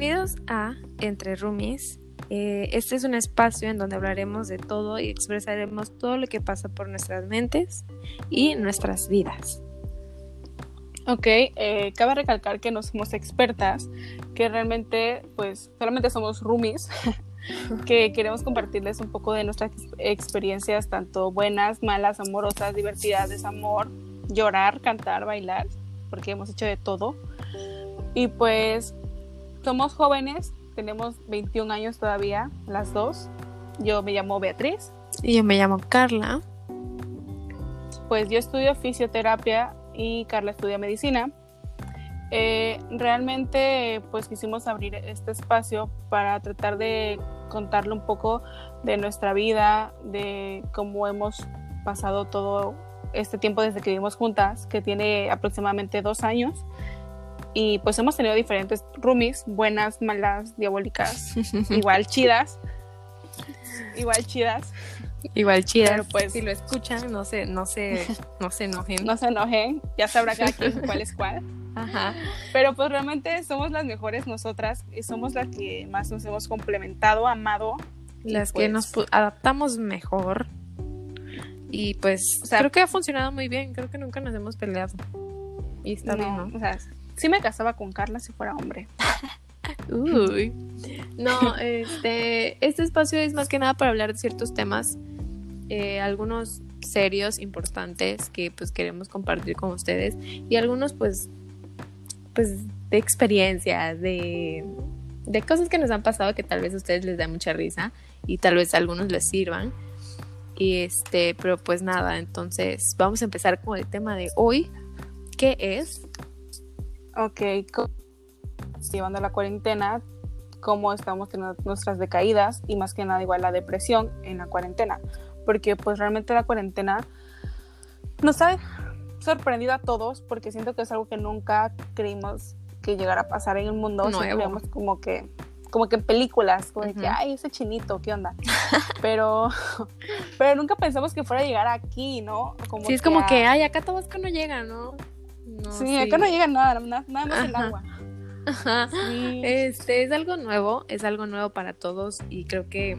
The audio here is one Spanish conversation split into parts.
Bienvenidos a Entre Roomies. Eh, este es un espacio en donde hablaremos de todo y expresaremos todo lo que pasa por nuestras mentes y nuestras vidas. Ok, eh, cabe recalcar que no somos expertas, que realmente pues solamente somos roomies, que queremos compartirles un poco de nuestras experiencias, tanto buenas, malas, amorosas, divertidas, desamor, llorar, cantar, bailar, porque hemos hecho de todo. Y pues somos jóvenes, tenemos 21 años todavía, las dos. Yo me llamo Beatriz. Y yo me llamo Carla. Pues yo estudio fisioterapia y Carla estudia medicina. Eh, realmente pues quisimos abrir este espacio para tratar de contarle un poco de nuestra vida, de cómo hemos pasado todo este tiempo desde que vivimos juntas, que tiene aproximadamente dos años. Y pues hemos tenido diferentes roomies, buenas, malas, diabólicas, igual chidas. Igual chidas. Igual chidas. Pero pues si lo escuchan, no se, no se, no se enojen. no se enojen, ya sabrá cada quien cuál es cuál. Ajá. Pero pues realmente somos las mejores nosotras y somos las que más nos hemos complementado, amado. Las que nos pues adaptamos mejor. Y pues creo que ha funcionado muy bien, creo que nunca nos hemos peleado. Y está bien, ¿no? O sea, sí me casaba con Carla si fuera hombre. Uy. No, este, este espacio es más que nada para hablar de ciertos temas, eh, algunos serios, importantes, que pues queremos compartir con ustedes y algunos pues, pues de experiencias, de, de cosas que nos han pasado que tal vez a ustedes les da mucha risa y tal vez a algunos les sirvan. Y este, pero pues nada, entonces vamos a empezar con el tema de hoy, que es Ok, llevando la cuarentena, cómo estamos teniendo nuestras decaídas y más que nada igual la depresión en la cuarentena, porque pues realmente la cuarentena nos ha sorprendido a todos porque siento que es algo que nunca creímos que llegara a pasar en el mundo, Nuevo. como que como que en películas, como de que, ay, ese chinito, ¿qué onda? pero, pero nunca pensamos que fuera a llegar aquí, ¿no? Como sí, es como que, ay, acá Tabasco no llega, ¿no? Sí, acá no llega nada, nada, más el agua. Ajá. Este es algo nuevo, es algo nuevo para todos y creo que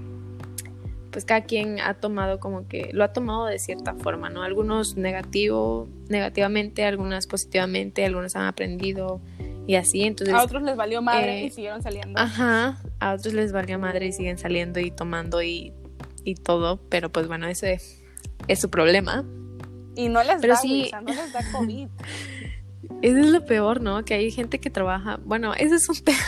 pues cada quien ha tomado como que lo ha tomado de cierta forma, ¿no? Algunos negativo, negativamente, algunas positivamente, algunos han aprendido y así, entonces a otros les valió madre y eh, siguieron saliendo. Ajá, a otros les valió madre y siguen saliendo y tomando y, y todo, pero pues bueno, ese es su problema. Y no les da, sí, no les da COVID. Eso es lo peor, ¿no? Que hay gente que trabaja. Bueno, ese es un tema.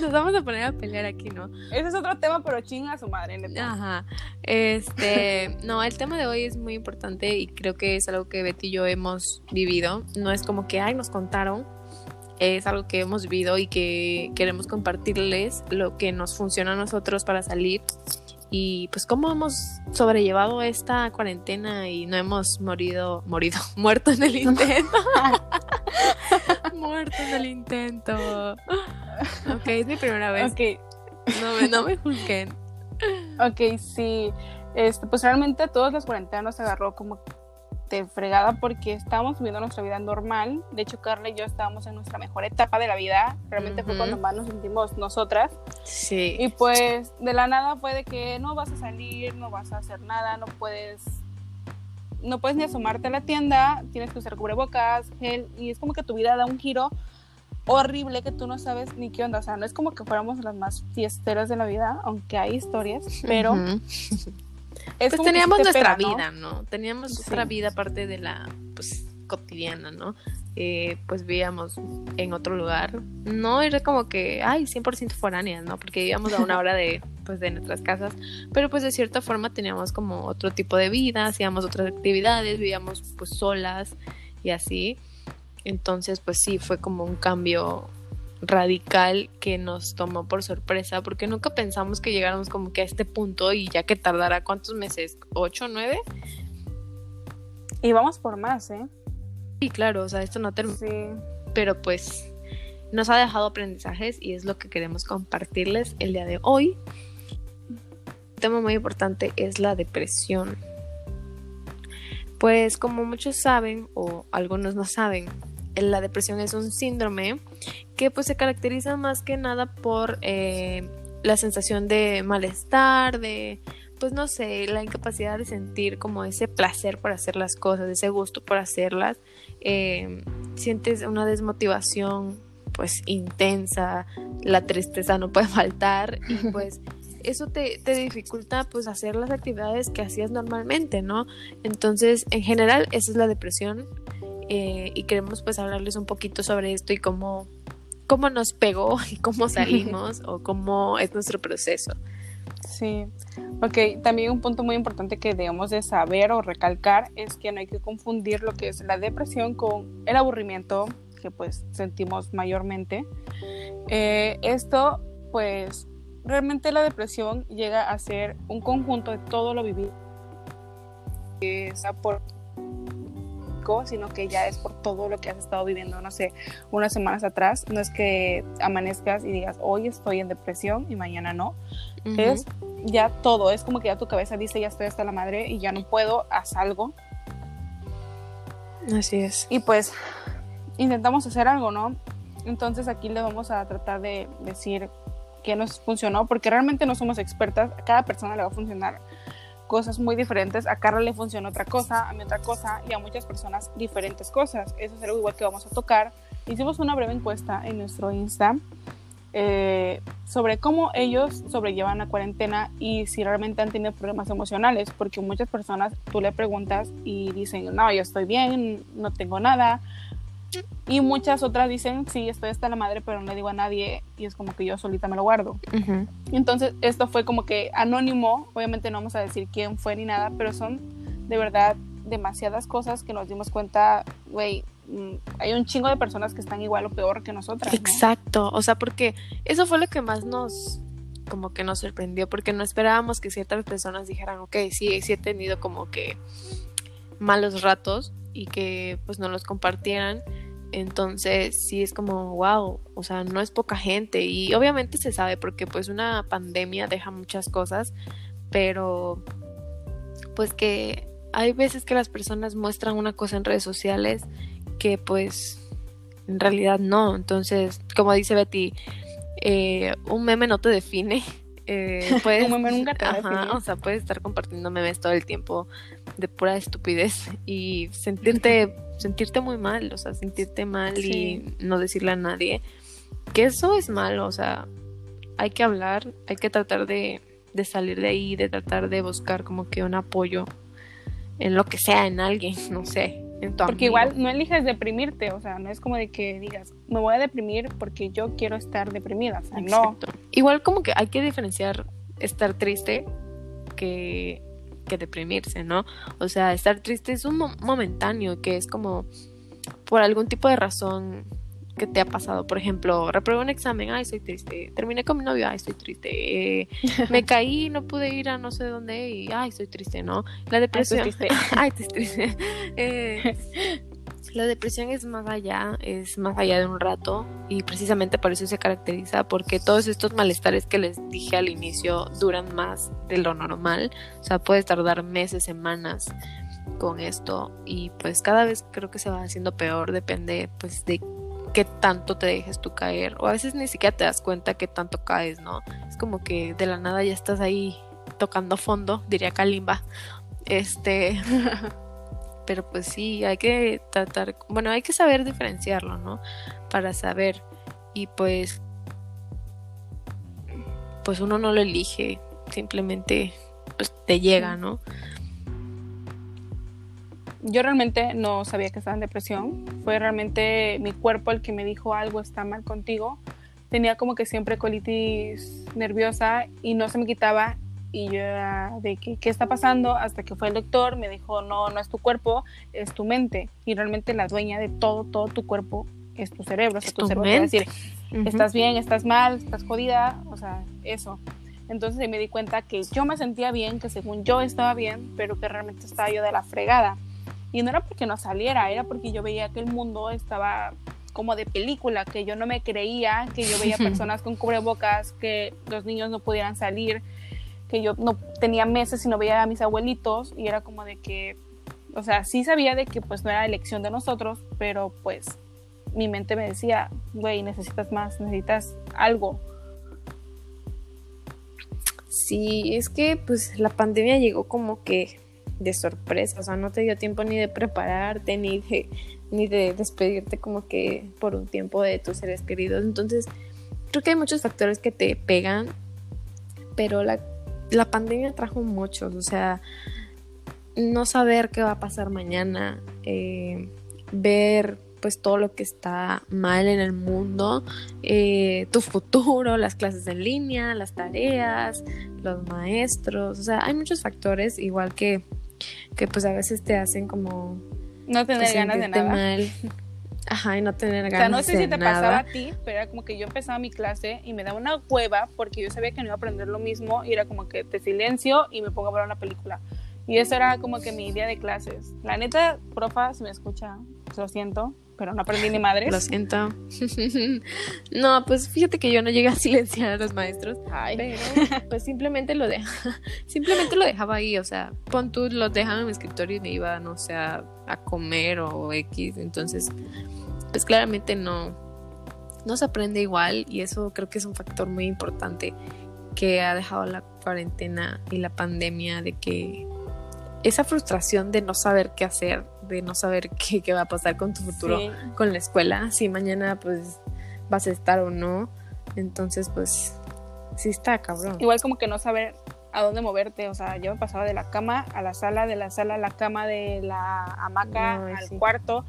Nos vamos a poner a pelear aquí, ¿no? Ese es otro tema, pero chinga su madre, neta. Ajá. Este, no, el tema de hoy es muy importante y creo que es algo que Betty y yo hemos vivido. No es como que, ay, nos contaron. Es algo que hemos vivido y que queremos compartirles lo que nos funciona a nosotros para salir y pues cómo hemos sobrellevado esta cuarentena y no hemos morido, morido, muerto en el intento. muerto en el intento. Ok, es mi primera vez. Ok. No me, no me juzguen. Ok, sí. Este, pues realmente todas las cuarentenas nos agarró como de fregada porque estábamos viviendo nuestra vida normal. De hecho, Carla y yo estábamos en nuestra mejor etapa de la vida. Realmente fue cuando más nos sentimos nosotras. Sí. Y pues de la nada fue de que no vas a salir, no vas a hacer nada, no puedes no puedes ni asomarte a la tienda, tienes que usar cubrebocas, gel y es como que tu vida da un giro horrible que tú no sabes ni qué onda, o sea, no es como que fuéramos las más fiesteras de la vida, aunque hay historias, pero pues teníamos nuestra vida, ¿no? Teníamos nuestra vida aparte de la, pues, cotidiana, ¿no? Eh, pues vivíamos en otro lugar. No era como que, ay, 100% foráneas, ¿no? Porque vivíamos a una hora de, pues, de nuestras casas. Pero pues de cierta forma teníamos como otro tipo de vida, hacíamos otras actividades, vivíamos pues solas y así. Entonces, pues sí, fue como un cambio radical que nos tomó por sorpresa porque nunca pensamos que llegáramos como que a este punto y ya que tardará cuántos meses, ocho, nueve. Y vamos por más, ¿eh? Sí, claro, o sea, esto no termina. Sí. Pero pues nos ha dejado aprendizajes y es lo que queremos compartirles el día de hoy. Un tema muy importante es la depresión. Pues como muchos saben o algunos no saben, la depresión es un síndrome que pues se caracteriza más que nada por eh, la sensación de malestar, de pues no sé, la incapacidad de sentir como ese placer por hacer las cosas, ese gusto por hacerlas, eh, sientes una desmotivación pues intensa, la tristeza no puede faltar y pues eso te, te, dificulta pues hacer las actividades que hacías normalmente, ¿no? Entonces, en general, esa es la depresión eh, y queremos pues hablarles un poquito sobre esto y cómo, cómo nos pegó y cómo salimos o cómo es nuestro proceso. Sí, ok, también un punto muy importante que debemos de saber o recalcar es que no hay que confundir lo que es la depresión con el aburrimiento que pues sentimos mayormente. Eh, esto pues realmente la depresión llega a ser un conjunto de todo lo vivido, sea por sino que ya es por todo lo que has estado viviendo, no sé, unas semanas atrás. No es que amanezcas y digas, hoy estoy en depresión y mañana no. Es ya todo, es como que ya tu cabeza dice, ya estoy hasta la madre y ya no puedo, haz algo. Así es. Y pues intentamos hacer algo, ¿no? Entonces aquí le vamos a tratar de decir qué nos funcionó, porque realmente no somos expertas, a cada persona le va a funcionar cosas muy diferentes. A Carla le funciona otra cosa, a mí otra cosa y a muchas personas diferentes cosas. Eso es algo igual que vamos a tocar. Hicimos una breve encuesta en nuestro Insta eh, sobre cómo ellos sobrellevan la cuarentena y si realmente han tenido problemas emocionales, porque muchas personas tú le preguntas y dicen, no, yo estoy bien, no tengo nada, y muchas otras dicen, sí, estoy hasta la madre, pero no le digo a nadie y es como que yo solita me lo guardo. Entonces, esto fue como que anónimo, obviamente no vamos a decir quién fue ni nada, pero son de verdad demasiadas cosas que nos dimos cuenta, güey, mm, hay un chingo de personas que están igual o peor que nosotras. Exacto, o sea, porque eso fue lo que más nos como que nos sorprendió, porque no esperábamos que ciertas personas dijeran, ok, sí, sí he tenido como que malos ratos y que pues no los compartieran entonces, sí es como, wow, o sea, no es poca gente y obviamente se sabe porque pues una pandemia deja muchas cosas, pero pues que hay veces que las personas muestran una cosa en redes sociales que pues en realidad no. Entonces, como dice Betty, eh, un meme no te define. Eh, puedes, un meme nunca te ajá, O sea, puedes estar compartiendo memes todo el tiempo de pura estupidez y sentirte sentirte muy mal, o sea, sentirte mal y no decirle a nadie que eso es malo, o sea, hay que hablar, hay que tratar de, de salir de ahí, de tratar de buscar como que un apoyo en lo que sea, en alguien, no sé. En porque igual no eliges deprimirte, o sea, no es como de que digas, me voy a deprimir porque yo quiero estar deprimida, o sea, no. Igual como que hay que diferenciar estar triste que que deprimirse, ¿no? O sea, estar triste es un momentáneo, que es como por algún tipo de razón que te ha pasado. Por ejemplo, reprobé un examen, ay, estoy triste. Terminé con mi novio, ay, estoy triste. Eh, me caí, no pude ir a no sé dónde y, ay, estoy triste, ¿no? La depresión. Ay, estoy triste. ay, estoy triste. Eh, la depresión es más allá, es más allá de un rato y precisamente por eso se caracteriza porque todos estos malestares que les dije al inicio duran más de lo normal, o sea, puedes tardar meses, semanas con esto y pues cada vez creo que se va haciendo peor, depende pues de qué tanto te dejes tú caer o a veces ni siquiera te das cuenta qué tanto caes, ¿no? Es como que de la nada ya estás ahí tocando fondo, diría Kalimba. Este pero pues sí, hay que tratar, bueno, hay que saber diferenciarlo, ¿no? Para saber y pues pues uno no lo elige, simplemente pues te llega, ¿no? Yo realmente no sabía que estaba en depresión, fue realmente mi cuerpo el que me dijo algo está mal contigo. Tenía como que siempre colitis nerviosa y no se me quitaba y yo de que, qué está pasando hasta que fue el doctor, me dijo, no, no es tu cuerpo, es tu mente. Y realmente la dueña de todo, todo tu cuerpo es tu cerebro. O sea, tu, cerebro decir, estás bien, estás mal, estás jodida, o sea, eso. Entonces me di cuenta que yo me sentía bien, que según yo estaba bien, pero que realmente estaba yo de la fregada. Y no era porque no saliera, era porque yo veía que el mundo estaba como de película, que yo no me creía, que yo veía personas con cubrebocas, que los niños no pudieran salir, que yo no tenía meses y no veía a mis abuelitos y era como de que, o sea, sí sabía de que pues no era elección de nosotros, pero pues mi mente me decía, güey, necesitas más, necesitas algo. Sí, es que pues la pandemia llegó como que de sorpresa, o sea, no te dio tiempo ni de prepararte, ni de, ni de despedirte como que por un tiempo de tus seres queridos. Entonces, creo que hay muchos factores que te pegan, pero la, la pandemia trajo muchos, o sea, no saber qué va a pasar mañana, eh, ver pues todo lo que está mal en el mundo, eh, tu futuro, las clases en línea, las tareas, los maestros, o sea, hay muchos factores igual que, que pues a veces te hacen como... No tener ganas de nada. mal. Ajá, y no tener O ganas sea, no sé de si te nada. pasaba a ti, pero era como que yo empezaba mi clase y me daba una hueva porque yo sabía que no iba a aprender lo mismo y era como que te silencio y me pongo a ver una película. Y eso era como que mi día de clases. La neta, profa, si me escucha, lo siento, pero no aprendí ni madres. Lo siento. no, pues fíjate que yo no llegué a silenciar a los maestros. Ay. Pero pues simplemente lo dejaba, simplemente lo dejaba ahí, o sea, pon tú, los dejaba en mi escritorio y me iba, no sé, a, a comer o X, entonces, pues claramente no, no se aprende igual y eso creo que es un factor muy importante que ha dejado la cuarentena y la pandemia de que esa frustración de no saber qué hacer, de no saber qué, qué va a pasar con tu futuro Sí. con la escuela, si mañana pues vas a estar o no. Entonces, pues sí está cabrón. Igual como que no saber a dónde moverte, o sea, yo me pasaba de la cama a la sala, de la sala a la cama, de la hamaca al sí. cuarto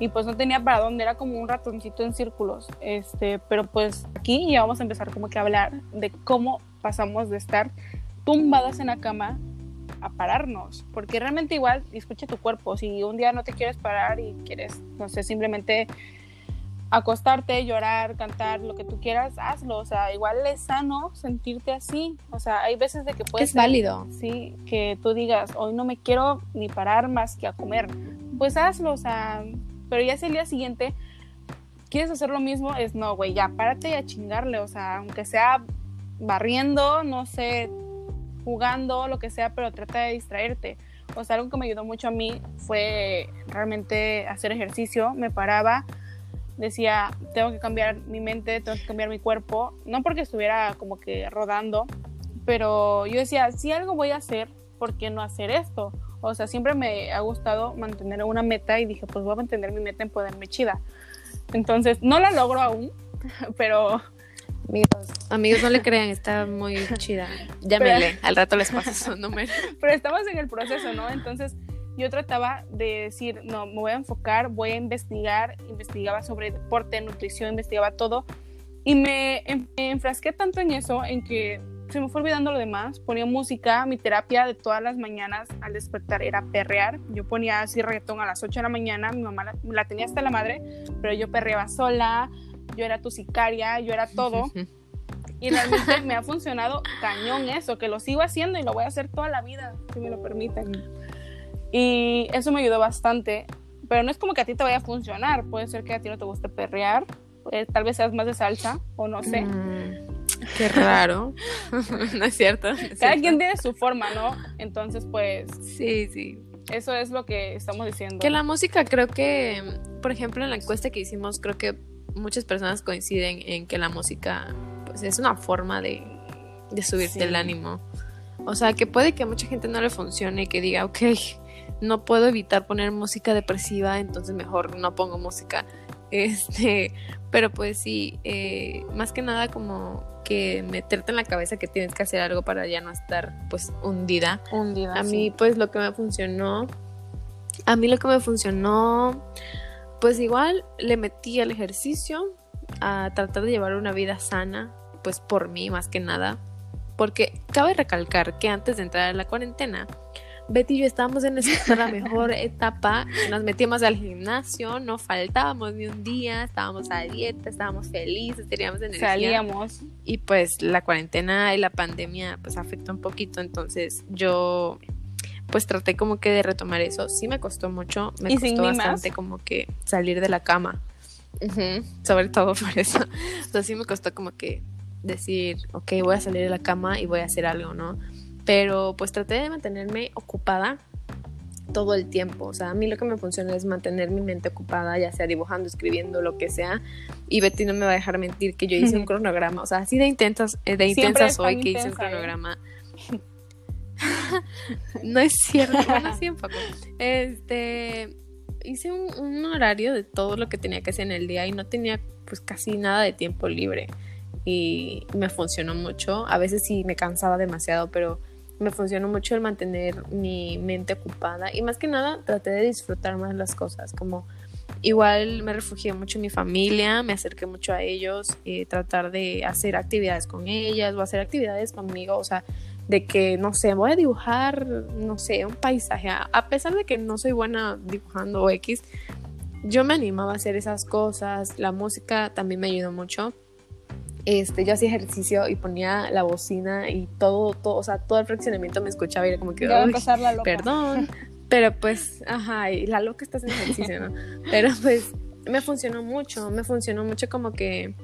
y pues no tenía para dónde, era como un ratoncito en círculos, este, pero pues aquí ya vamos a empezar como que a hablar de cómo pasamos de estar tumbadas en la cama a pararnos, porque realmente igual escucha tu cuerpo, si un día no te quieres parar y quieres, no sé, simplemente acostarte, llorar, cantar, lo que tú quieras, hazlo. O sea, igual es sano sentirte así. O sea, hay veces de que puedes es válido. sí, que tú digas, hoy no me quiero ni parar más que a comer. Pues hazlo, o sea, pero ya si el día siguiente quieres hacer lo mismo, es no, güey, ya párate y a chingarle. O sea, aunque sea barriendo, no sé, jugando, lo que sea, pero trata de distraerte. O sea, algo que me ayudó mucho a mí fue realmente hacer ejercicio. Me paraba, decía, tengo que cambiar mi mente, tengo que cambiar mi cuerpo. No porque estuviera como que rodando, pero yo decía, si algo voy a hacer, ¿por qué no hacer esto? O sea, siempre me ha gustado mantener una meta y dije, pues voy a mantener mi meta en ponerme chida. Entonces, no la logro aún, pero Amigos, amigos, no le crean, está muy chida. Llámenle, al rato les paso su número. pero estamos en el proceso, ¿no? Entonces yo trataba de decir, no, me voy a enfocar, voy a investigar, investigaba sobre deporte, nutrición, investigaba todo y me enfrasqué tanto en eso, en que se me fue olvidando lo demás, ponía música, mi terapia de todas las mañanas al despertar era perrear, yo ponía así reggaetón a las 8 de la mañana, mi mamá la, la tenía hasta la madre, pero yo perreaba sola, yo era tu sicaria, yo era todo. Y realmente me ha funcionado cañón eso, que lo sigo haciendo y lo voy a hacer toda la vida, si me lo permiten. Y eso me ayudó bastante, pero no es como que a ti te vaya a funcionar, puede ser que a ti no te guste perrear, eh, tal vez seas más de salsa o no sé. Mm, qué raro. no es cierto. no es Cada cierto. quien tiene su forma, ¿no? Entonces, pues Sí, sí. eso es lo que estamos diciendo. Que la música creo que, por ejemplo, en la encuesta que hicimos, creo que muchas personas coinciden en que la música pues es una forma de, de subirte Sí. el ánimo. O sea, que puede que a mucha gente no le funcione y que diga, ok, no puedo evitar poner música depresiva, entonces mejor no pongo música. Este, pero pues sí, eh, más que nada como que meterte en la cabeza que tienes que hacer algo para ya no estar pues hundida. Hundida, A sí. mí, pues lo que me funcionó, a mí lo que me funcionó, pues igual le metí al ejercicio, a tratar de llevar una vida sana, pues por mí más que nada, porque cabe recalcar que antes de entrar a la cuarentena, Betty y yo estábamos en nuestra mejor etapa, nos metíamos al gimnasio, no faltábamos ni un día, estábamos a dieta, estábamos felices, teníamos energía. Salíamos. y pues la cuarentena y la pandemia pues afectó un poquito, entonces yo pues traté como que de retomar eso, sí me costó mucho, me ¿Y sin costó bastante como que salir de la cama, sobre todo por eso, o sea, sí me costó como que decir, ok, voy a salir de la cama y voy a hacer algo, ¿no? Pero pues traté de mantenerme ocupada todo el tiempo. O sea, a mí lo que me funciona es mantener mi mente ocupada, ya sea dibujando, escribiendo, lo que sea. Y Betty no me va a dejar mentir que yo hice un cronograma. O sea, así de intensas, eh, de intensas soy que hice un ¿eh? cronograma. no es cierto, bueno, sí, Este, hice un, un, horario de todo lo que tenía que hacer en el día y no tenía pues casi nada de tiempo libre. Y me funcionó mucho. A veces sí me cansaba demasiado, pero me funcionó mucho el mantener mi mente ocupada y más que nada traté de disfrutar más las cosas, como igual me refugié mucho en mi familia, me acerqué mucho a ellos, y tratar de hacer actividades con ellas o hacer actividades conmigo, o sea, de que, no sé, voy a dibujar, no sé, un paisaje, a pesar de que no soy buena dibujando X, yo me animaba a hacer esas cosas, la música también me ayudó mucho este, yo hacía ejercicio y ponía la bocina y todo, todo, o sea, todo el fraccionamiento me escuchaba y era como que, perdón, pero pues, ajá, y la loca está haciendo ejercicio, ¿no? Pero pues me funcionó mucho, me funcionó mucho como que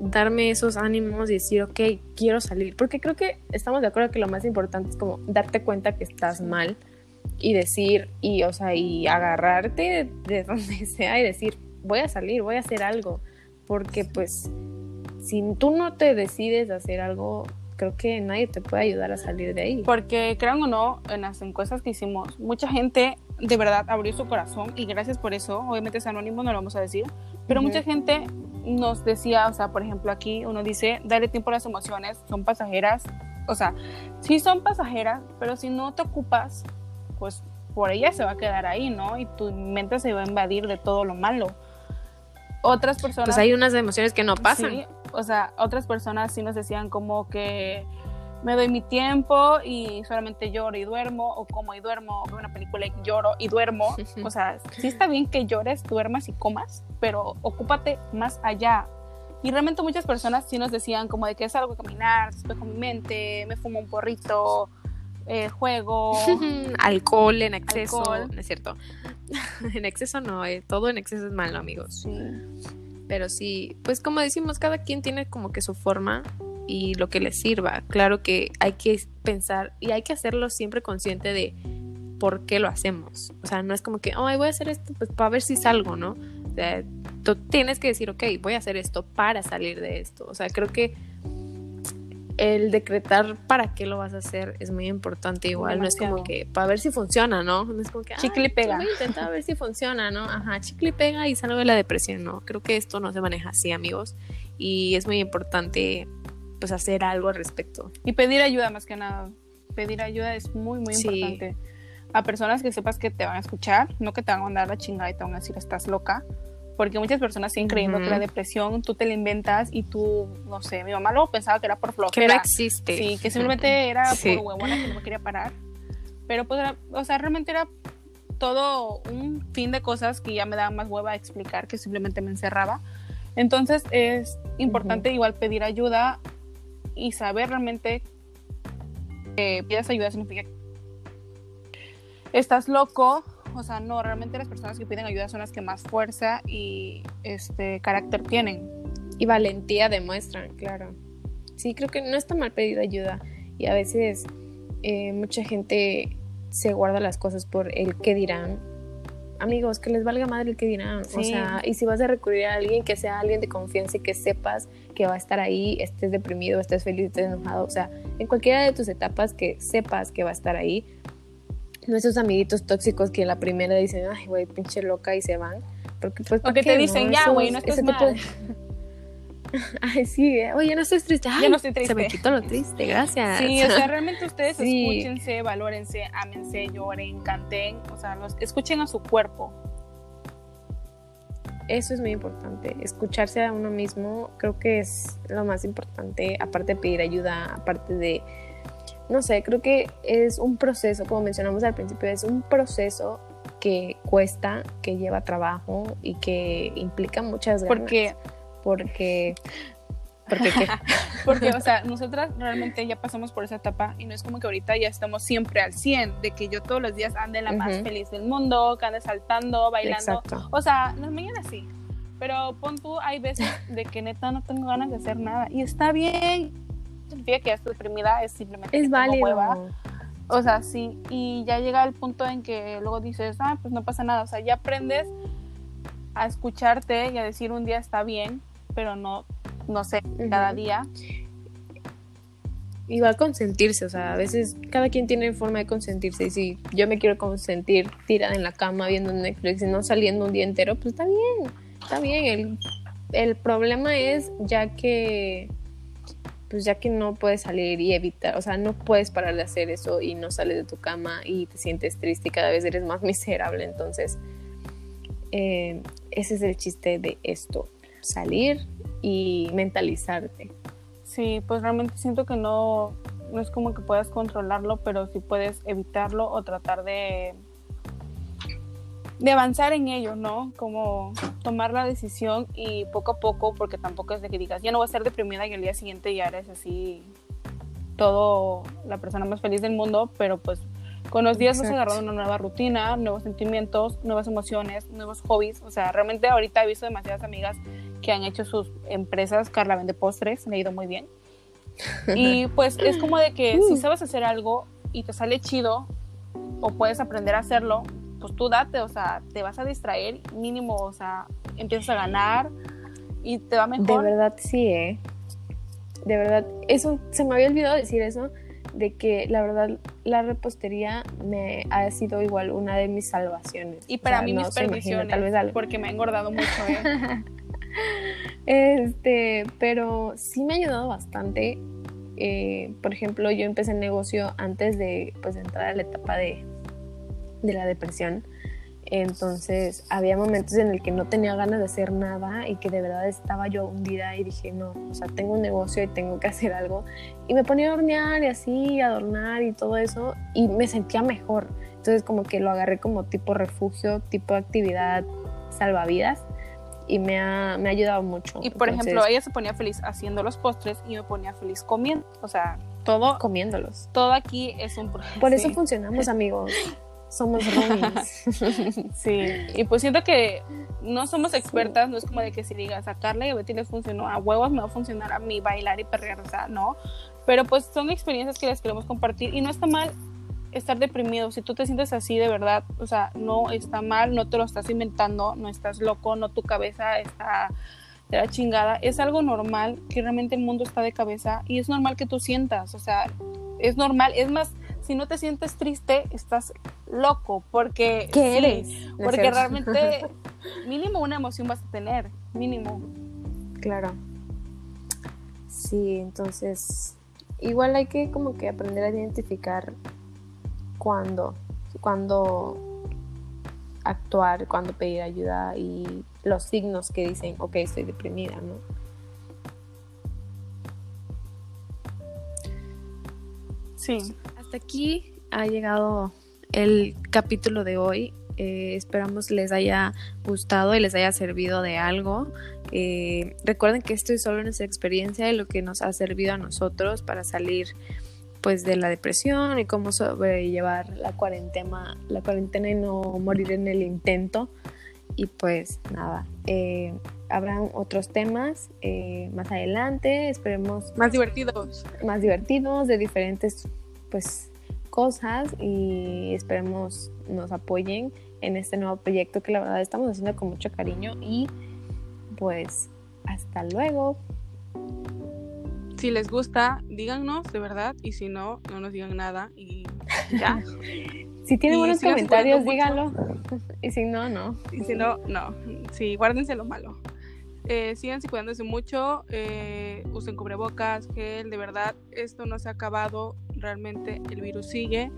darme esos ánimos y decir, ok, quiero salir, porque creo que estamos de acuerdo que lo más importante es como darte cuenta que estás mal y decir, y o sea, y agarrarte de donde sea y decir, voy a salir, voy a hacer algo, porque pues si tú no te decides hacer algo, creo que nadie te puede ayudar a salir de ahí. Porque crean o no, en las encuestas que hicimos, mucha gente de verdad abrió su corazón y gracias por eso, obviamente es anónimo, no lo vamos a decir, pero mucha gente nos decía, o sea, por ejemplo aquí uno dice, dale tiempo a las emociones, son pasajeras, o sea, sí son pasajeras, pero si no te ocupas, pues por ella se va a quedar ahí, ¿no? Y tu mente se va a invadir de todo lo malo. Otras personas... Pues hay unas emociones que no pasan. Sí, o sea, otras personas sí nos decían como que me doy mi tiempo y solamente lloro y duermo, o como y duermo, veo una película y lloro y duermo. O sea, sí está bien que llores, duermas y comas, pero ocúpate más allá. Y realmente muchas personas sí nos decían como de que es algo de caminar, despejo mi mente, me fumo un porrito, eh, juego. alcohol en exceso, no es cierto. en exceso no, eh, todo en exceso es malo, amigos. Sí. Pero sí, pues como decimos, cada quien tiene como que su forma y lo que le sirva. Claro que hay que pensar y hay que hacerlo siempre consciente de por qué lo hacemos. O sea, no es como que, ay, voy a hacer esto pues para ver si salgo, ¿no? O sea, tú tienes que decir, ok, voy a hacer esto para salir de esto. O sea, creo que el decretar para qué lo vas a hacer es muy importante igual, no es como que para ver si funciona, ¿no? No es como que chicle y pega. Voy a intentar ver si funciona, ¿no? Ajá, chicle y pega y salgo de la depresión, ¿no? Creo que esto no se maneja así, amigos, y es muy importante pues hacer algo al respecto. Y pedir ayuda más que nada. Pedir ayuda es muy muy importante. A personas que sepas que te van a escuchar, no que te van a mandar la chingada y te van a decir estás loca, porque muchas personas siguen creyendo que la depresión tú te la inventas y tú, no sé, mi mamá luego pensaba que era por flojera. Que no existe. Sí, que simplemente era por huevona que no me quería parar. Pero pues, o sea, realmente era todo un fin de cosas que ya me daba más hueva a explicar que simplemente me encerraba. Entonces es importante igual pedir ayuda y saber realmente que pidas ayuda significa que estás loco o sea, no, realmente las personas que piden ayuda son las que más fuerza y este carácter tienen. Y valentía demuestran, claro. Sí, creo que no está mal pedir ayuda. Y a veces eh, mucha gente se guarda las cosas por el qué dirán. Amigos, que les valga madre el qué dirán. O sea, y si vas a recurrir a alguien, que sea alguien de confianza y que sepas que va a estar ahí, estés deprimido, estés feliz, estés enojado. O sea, en cualquiera de tus etapas que sepas que va a estar ahí, no esos amiguitos tóxicos que en la primera dicen, ay, güey, pinche loca y se van. Porque, pues, o que te dicen, ya, güey, no estás mal. Ay, sí, eh, oye, no estoy triste. Ay, ya no estoy triste. Se me quitó lo triste, gracias. Sí, o sea, realmente ustedes escúchense, valórense, ámense, lloren, canten, o sea, escuchen a su cuerpo. Eso es muy importante, escucharse a uno mismo creo que es lo más importante, aparte de pedir ayuda, aparte de no sé, creo que es un proceso, como mencionamos al principio, es un proceso que cuesta, que lleva trabajo y que implica muchas ganas. Porque, porque, porque, ¿qué? porque, o sea, nosotras realmente ya pasamos por esa etapa y no es como que ahorita ya estamos siempre al 100, de que yo todos los días ande la más feliz del mundo, que ande saltando, bailando. O sea, las mañanas sí. Pero pon tú, hay veces de que neta no tengo ganas de hacer nada y está bien significa que ya estoy deprimida, es simplemente es válido. O sea, sí, y ya llega el punto en que luego dices, ah, pues no pasa nada, o sea, ya aprendes a escucharte y a decir un día está bien, pero no, no sé, cada día. Igual consentirse, o sea, a veces cada quien tiene forma de consentirse. Y si yo me quiero consentir tirada en la cama viendo Netflix y no saliendo un día entero, pues está bien, está bien. El, el problema es ya que pues ya que no puedes salir y evitar, o sea, no puedes parar de hacer eso y no sales de tu cama y te sientes triste y cada vez eres más miserable. Entonces, eh, ese es el chiste de esto, salir y mentalizarte. Sí, pues realmente siento que no, no es como que puedas controlarlo, pero sí puedes evitarlo o tratar de de avanzar en ello, ¿no? Como tomar la decisión y poco a poco, porque tampoco es de que digas, ya no voy a estar deprimida y el día siguiente ya eres así todo la persona más feliz del mundo, pero pues con los días vas agarrando una nueva rutina, nuevos sentimientos, nuevas emociones, nuevos hobbies. O sea, realmente ahorita he visto demasiadas amigas que han hecho sus empresas. Carla vende postres, le ha ido muy bien. Y pues es como de que si uh. sabes hacer algo y te sale chido o puedes aprender a hacerlo, pues tú date, o sea, te vas a distraer mínimo, o sea, empiezas a ganar y te va mejor. De verdad, sí, ¿eh? De verdad, eso, se me había olvidado decir eso, de que la verdad la repostería me ha sido igual una de mis salvaciones. Y para mí mis perdiciones, tal vez porque me ha engordado mucho, ¿eh? este, pero sí me ha ayudado bastante. Eh, por ejemplo, yo empecé el negocio antes de pues, entrar a la etapa de, de la depresión. Entonces había momentos en el que no tenía ganas de hacer nada y que de verdad estaba yo hundida y dije, no, o sea, tengo un negocio y tengo que hacer algo. Y me ponía a hornear y así, adornar y todo eso y me sentía mejor. Entonces como que lo agarré como tipo refugio, tipo actividad salvavidas y me ha, me ha ayudado mucho. Y por ejemplo, ella se ponía feliz haciendo los postres y me ponía feliz comiendo. O sea, todo... Comiéndolos. Todo aquí es un... Por eso funcionamos, amigos somos roomies. sí, y pues siento que no somos expertas, no es como de que si digas a Carla y a Betty les funcionó, a huevos me va a funcionar a mí bailar y perrear, o sea, no. Pero pues son experiencias que les queremos compartir y no está mal estar deprimido. Si tú te sientes así de verdad, o sea, no está mal, no te lo estás inventando, no estás loco, no tu cabeza está de la chingada. Es algo normal que realmente el mundo está de cabeza y es normal que tú sientas, o sea, es normal, es más si no te sientes triste, estás loco, porque... ¿Qué eres? Porque realmente mínimo una emoción vas a tener, mínimo. Claro. Sí, entonces igual hay que como que aprender a identificar cuándo, cuándo actuar, cuándo pedir ayuda y los signos que dicen, ok, estoy deprimida, ¿no? Sí hasta aquí ha llegado el capítulo de hoy. Eh, esperamos les haya gustado y les haya servido de algo. Eh, recuerden que esto es solo nuestra experiencia y lo que nos ha servido a nosotros para salir pues de la depresión y cómo sobrellevar la cuarentena, la cuarentena y no morir en el intento. Y pues nada, eh, habrán otros temas más adelante, esperemos. Más divertidos. Más divertidos, de diferentes pues cosas y esperemos nos apoyen en este nuevo proyecto que la verdad estamos haciendo con mucho cariño y pues hasta luego. Si les gusta, díganos de verdad y si no, no nos digan nada y ya. si tienen buenos comentarios, díganlo. y si no, no. Y si no, no. Sí, guárdense lo malo. Eh, síganse cuidándose mucho, eh, usen cubrebocas, gel, de verdad, esto no se ha acabado, realmente el virus sigue.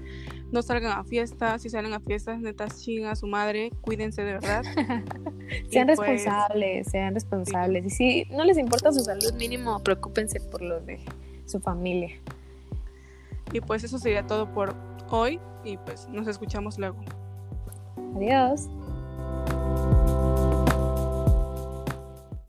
No salgan a fiestas, si salen a fiestas, netas chingan a su madre, cuídense de verdad. sean pues, responsables, sean responsables. Y si no les importa su salud, mínimo preocúpense por los de su familia. Y pues eso sería todo por hoy y pues nos escuchamos luego. Adiós.